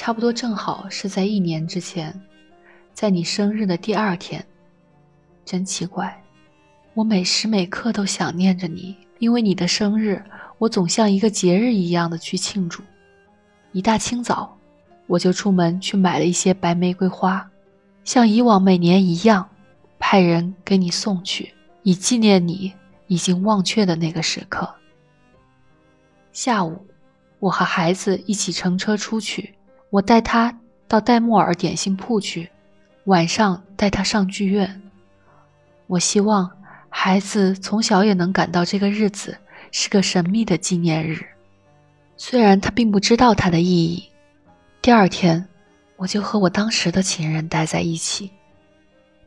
差不多正好是在一年之前，在你生日的第二天。真奇怪，我每时每刻都想念着你，因为你的生日，我总像一个节日一样的去庆祝。一大清早，我就出门去买了一些白玫瑰花，像以往每年一样，派人给你送去，以纪念你已经忘却的那个时刻。下午，我和孩子一起乘车出去，我带他到戴莫尔点心铺去，晚上带他上剧院。我希望孩子从小也能感到这个日子是个神秘的纪念日，虽然他并不知道它的意义。第二天，我就和我当时的情人待在一起。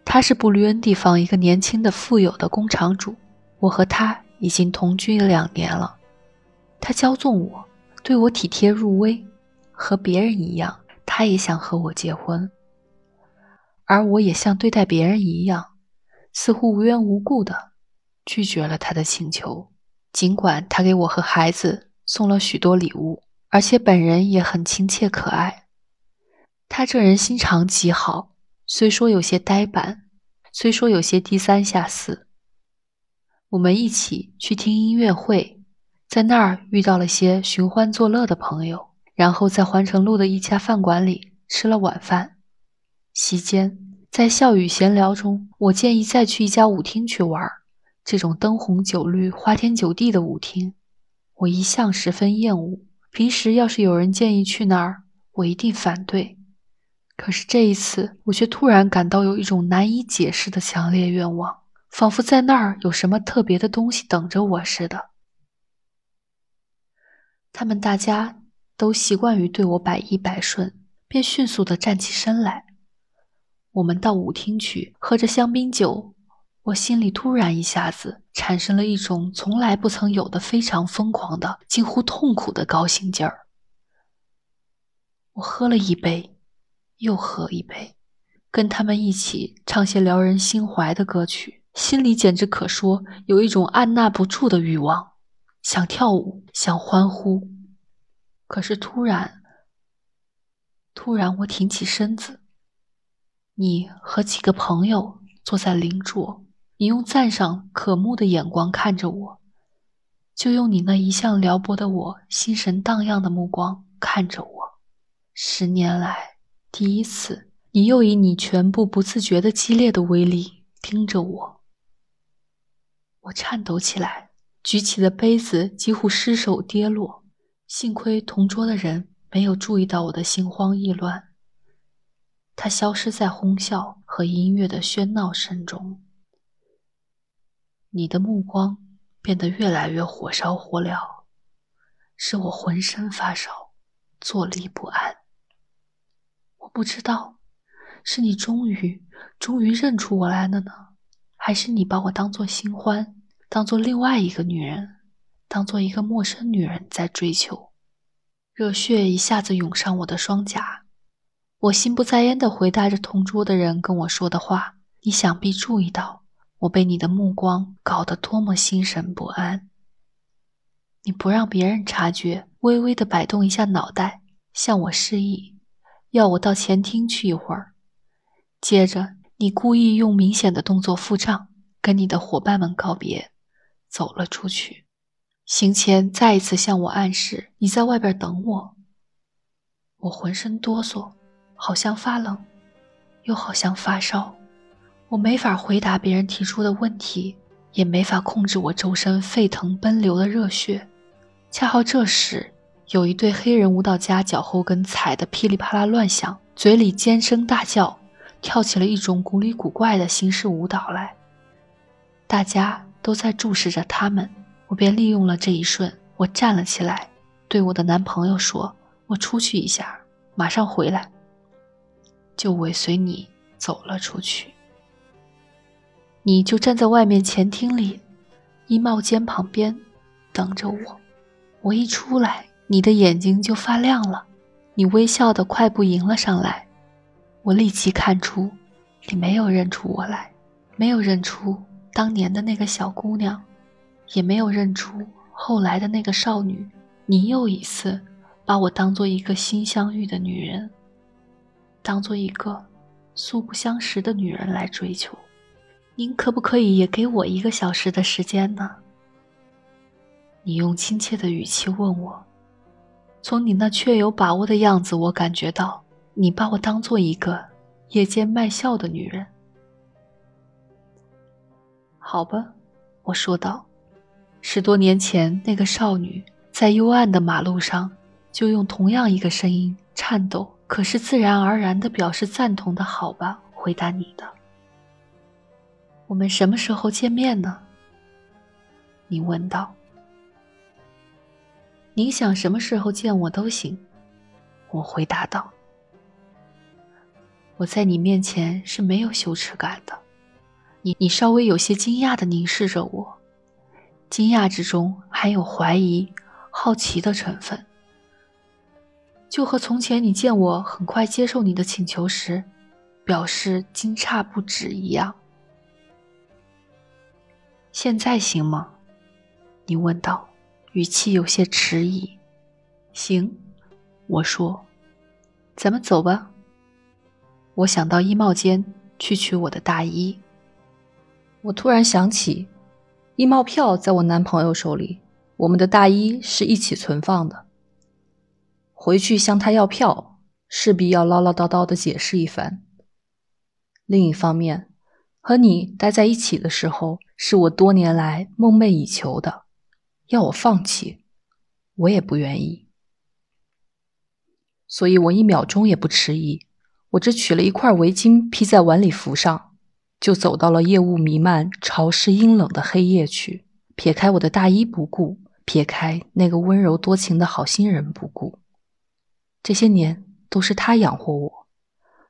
他是布吕恩地方一个年轻的富有的工厂主，我和他已经同居两年了。他骄纵我，对我体贴入微，和别人一样，他也想和我结婚，而我也像对待别人一样。似乎无缘无故的拒绝了他的请求，尽管他给我和孩子送了许多礼物，而且本人也很亲切可爱。他这人心肠极好，虽说有些呆板，虽说有些低三下四。我们一起去听音乐会，在那儿遇到了些寻欢作乐的朋友，然后在环城路的一家饭馆里吃了晚饭。席间。在笑语闲聊中，我建议再去一家舞厅去玩这种灯红酒绿、花天酒地的舞厅，我一向十分厌恶。平时要是有人建议去那儿，我一定反对。可是这一次，我却突然感到有一种难以解释的强烈愿望，仿佛在那儿有什么特别的东西等着我似的。他们大家都习惯于对我百依百顺，便迅速地站起身来。我们到舞厅去，喝着香槟酒，我心里突然一下子产生了一种从来不曾有的非常疯狂的、近乎痛苦的高兴劲儿。我喝了一杯，又喝一杯，跟他们一起唱些撩人心怀的歌曲，心里简直可说有一种按捺不住的欲望，想跳舞，想欢呼。可是突然，突然我挺起身子。你和几个朋友坐在邻桌，你用赞赏、渴慕的眼光看着我，就用你那一向撩拨的我心神荡漾的目光看着我。十年来第一次，你又以你全部不自觉的激烈的威力盯着我。我颤抖起来，举起的杯子几乎失手跌落。幸亏同桌的人没有注意到我的心慌意乱。他消失在哄笑和音乐的喧闹声中。你的目光变得越来越火烧火燎，使我浑身发烧，坐立不安。我不知道，是你终于、终于认出我来了呢，还是你把我当作新欢，当做另外一个女人，当做一个陌生女人在追求？热血一下子涌上我的双颊。我心不在焉地回答着同桌的人跟我说的话。你想必注意到，我被你的目光搞得多么心神不安。你不让别人察觉，微微地摆动一下脑袋，向我示意，要我到前厅去一会儿。接着，你故意用明显的动作付账，跟你的伙伴们告别，走了出去。行前再一次向我暗示你在外边等我。我浑身哆嗦。好像发冷，又好像发烧，我没法回答别人提出的问题，也没法控制我周身沸腾奔流的热血。恰好这时，有一对黑人舞蹈家脚后跟踩得噼里啪啦乱响，嘴里尖声大叫，跳起了一种古里古怪的形式舞蹈来。大家都在注视着他们，我便利用了这一瞬，我站了起来，对我的男朋友说：“我出去一下，马上回来。”就尾随你走了出去，你就站在外面前厅里，衣帽间旁边等着我。我一出来，你的眼睛就发亮了，你微笑的快步迎了上来。我立即看出，你没有认出我来，没有认出当年的那个小姑娘，也没有认出后来的那个少女。你又一次把我当做一个新相遇的女人，当做一个素不相识的女人来追求。您可不可以也给我一个小时的时间呢？你用亲切的语气问我，从你那确有把握的样子，我感觉到你把我当做一个夜间卖笑的女人。好吧，我说道。十多年前，那个少女在幽暗的马路上，就用同样一个声音，颤抖，可是自然而然地表示赞同的。好吧，回答你的。我们什么时候见面呢？你问道。您想什么时候见我都行，我回答道。我在你面前是没有羞耻感的。你你稍微有些惊讶的凝视着我，惊讶之中还有怀疑、好奇的成分，就和从前你见我很快接受你的请求时，表示惊诧不止一样。现在行吗？你问道，语气有些迟疑。行，我说，咱们走吧。我想到衣帽间去取我的大衣。我突然想起，衣帽票在我男朋友手里，我们的大衣是一起存放的。回去向他要票，势必要唠唠叨叨的解释一番。另一方面，和你待在一起的时候，是我多年来梦寐以求的。要我放弃，我也不愿意。所以我一秒钟也不迟疑，我只取了一块围巾披在晚礼服上。就走到了夜雾弥漫、潮湿阴冷的黑夜去，撇开我的大衣不顾，撇开那个温柔多情的好心人不顾。这些年都是他养活我，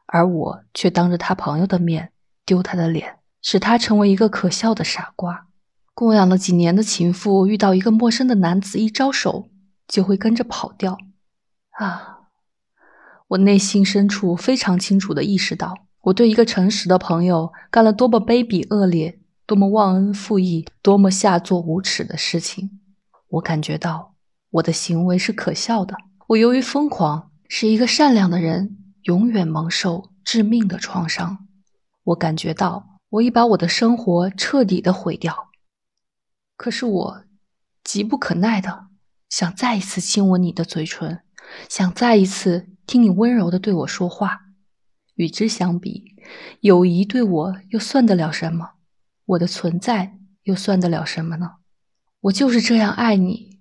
而我却当着他朋友的面丢他的脸，使他成为一个可笑的傻瓜。供养了几年的情妇，遇到一个陌生的男子，一招手就会跟着跑掉。啊！我内心深处非常清楚地意识到。我对一个诚实的朋友干了多么卑鄙恶劣、多么忘恩负义、多么下作无耻的事情！我感觉到我的行为是可笑的。我由于疯狂，使一个善良的人永远蒙受致命的创伤。我感觉到我已把我的生活彻底的毁掉。可是我急不可耐的想再一次亲吻你的嘴唇，想再一次听你温柔的对我说话。与之相比，友谊对我又算得了什么？我的存在又算得了什么呢？我就是这样爱你。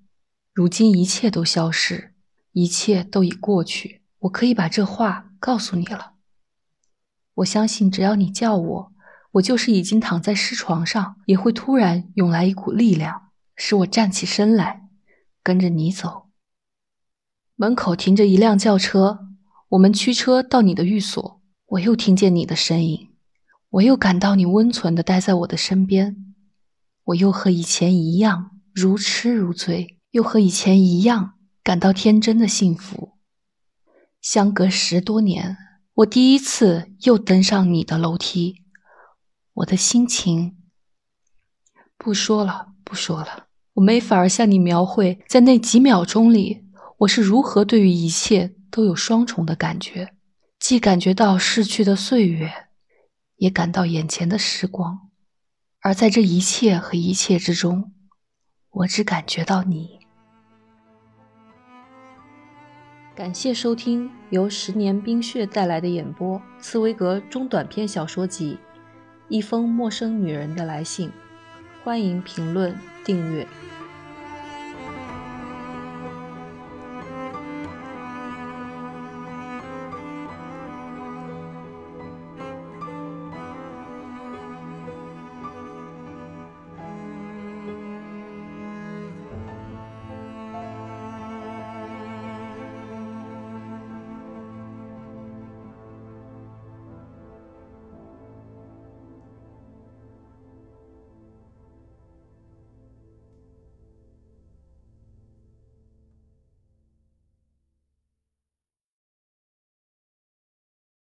如今一切都消失，一切都已过去。我可以把这话告诉你了。我相信，只要你叫我，我就是已经躺在尸床上，也会突然涌来一股力量，使我站起身来，跟着你走。门口停着一辆轿车，我们驱车到你的寓所。我又听见你的声音，我又感到你温存的待在我的身边，我又和以前一样如痴如醉，又和以前一样感到天真的幸福。相隔十多年，我第一次又登上你的楼梯，我的心情……不说了，不说了，我没法向你描绘，在那几秒钟里，我是如何对于一切都有双重的感觉。既感觉到逝去的岁月，也感到眼前的时光，而在这一切和一切之中，我只感觉到你。感谢收听由十年冰雪带来的演播《茨威格中短篇小说集》《一封陌生女人的来信》，欢迎评论订阅。